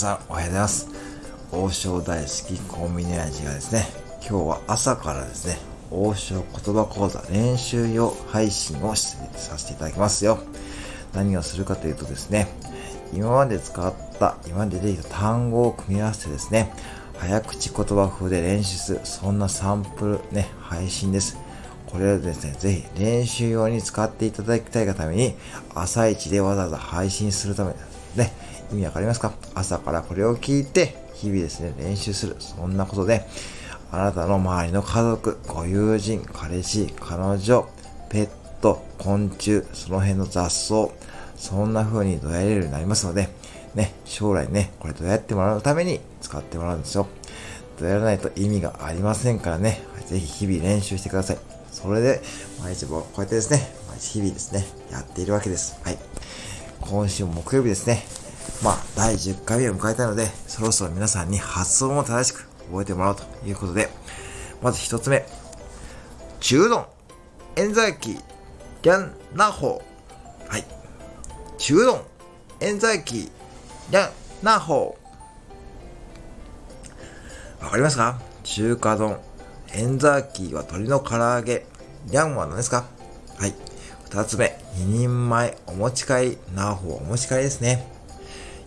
さんおはようございます。王将大好きコンビニ味がですね今日は朝からですね王将言葉講座練習用配信をさせていただきますよ。何をするかというとですね今まで使った今まで出てきた単語を組み合わせてですね早口言葉風で練習するそんなサンプルね配信です。これをですね、ぜひ練習用に使っていただきたいがために、朝一でわざわざ配信するためね、意味わかりますか？朝からこれを聞いて、日々ですね、練習する。そんなことで、あなたの周りの家族、ご友人、彼氏、彼女、ペット、昆虫、その辺の雑草、そんな風にどやれるようになりますので、ね、将来ね、これどうやってもらうために使ってもらうんですよ。どやらないと意味がありませんからね、ぜひ日々練習してください。それで、毎日もこうやってですね、毎日日々ですね、やっているわけです。はい。今週木曜日ですね。まあ、第10回目を迎えたので、そろそろ皆さんに発音を正しく覚えてもらおうということで、まず一つ目。中丼、塩罪期、ギャン、ナホー。はい。中丼、塩罪期、ギャン、ナホー。わかりますか？中華丼、エンザーキーは鶏の唐揚げ。リャンは何ですか？はい。二つ目、二人前お持ち帰り。ナーホお持ち帰りですね。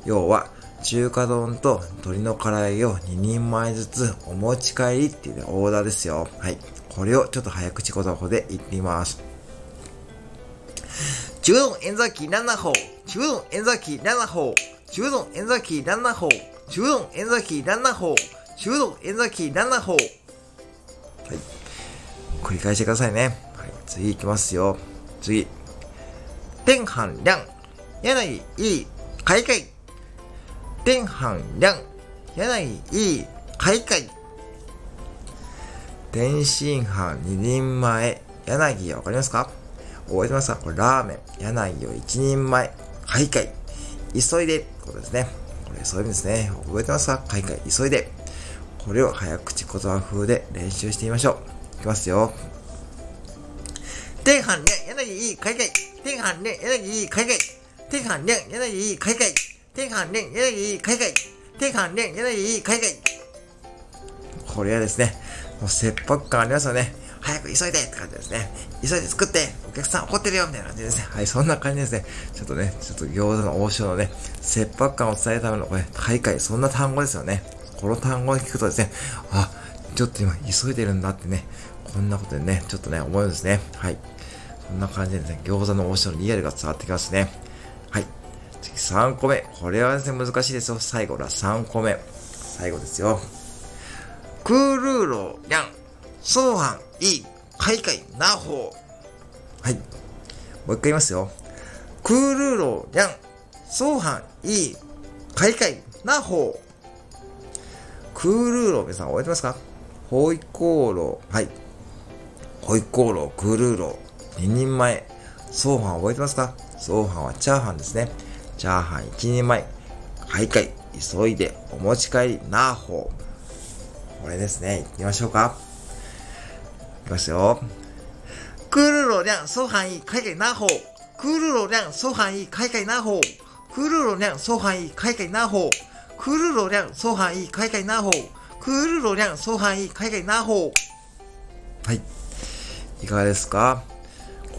要は、中華丼と鶏の唐揚げを2人前ずつお持ち帰りっていう、オーダーですよ。はい。これをちょっと早口言葉で言ってみます。中丼エンザキー7ホー。中丼エンザキー7ホー。中丼エンザキー7ホー。中丼エンザキー7ホー。中丼エンザキー7ホー。はい。繰り返してくださいね。はい。次いきますよ。次。天飯亮。柳いい。開会。天飯亮。柳いい。開会。天津飯二人前。柳わかりますか？覚えてますか？これラーメン。柳を一人前。開会。急いで。ことですね。これそういう意味ですね。覚えてますか？開会。急いで。これを早口言葉風で練習してみましょう。いきますよ。天飯亮、柳いい海外。天飯亮、柳いい海外。天飯亮、柳いい海外。天飯亮、柳いい海外。天飯亮、柳いい海外。これはですね、もう切迫感ありますよね。早く急いでって感じですね。急いで作ってお客さん怒ってるよみたいな感じですね。はい、そんな感じですね。ちょっとね、ちょっと餃子の王将のね、切迫感を伝えるための、これ、大会、そんな単語ですよね。この単語を聞くとですね、あ、ちょっと今急いでるんだってね、こんなことでね、ちょっとね、思うんですね。はい。そんな感じでですね、餃子の王将のリアルが伝わってきますね。次3個目。これはですね、難しいですよ。最後だ、3個目。最後ですよ。クールーロー、リャン、ソーハン、イー、カイカイ、ナホー。はい。もう一回言いますよ。クールーロー、リャン、ソーハン、イー、カイカイ、ナホー。クールーロー、皆さん覚えてますか？ホイコーロー、はい。ホイコーロー、クールーロー、2人前。ソーハン覚えてますか？ソーハンはチャーハンですね。チャーハン1人前。はいかい、急いで、お持ち帰り、ナーホ。これですね。行ってみましょうか。いきますよ。クルロリャン、ソハンいい、海外ナーホ。クルロリャン、ソハンいい、海外ナーホ。クルロリャン、ソハンいい、海外ナーホ。クルロリャン、ソハンいい、海外ナーホ。クルロリャン、ソハンいい、海外ナーホ。はい。いかがですか？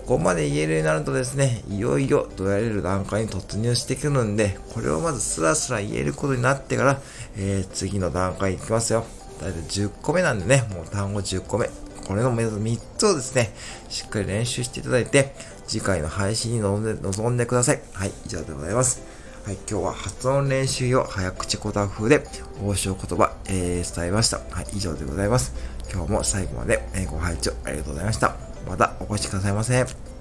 ここまで言えるようになるとですね、いよいよどやれる段階に突入してくるんで、これをまずスラスラ言えることになってから、えー、次の段階に行きますよ。だいたい10個目なんでね、もう単語10個目。これの3つをですね、しっかり練習していただいて、次回の配信に臨んで臨んでください。はい、以上でございます。はい、今日は発音練習用早口言葉風で応酬言葉、えー、伝えました。はい、以上でございます。今日も最後までご拝聴ありがとうございました。またお越しくださいませ。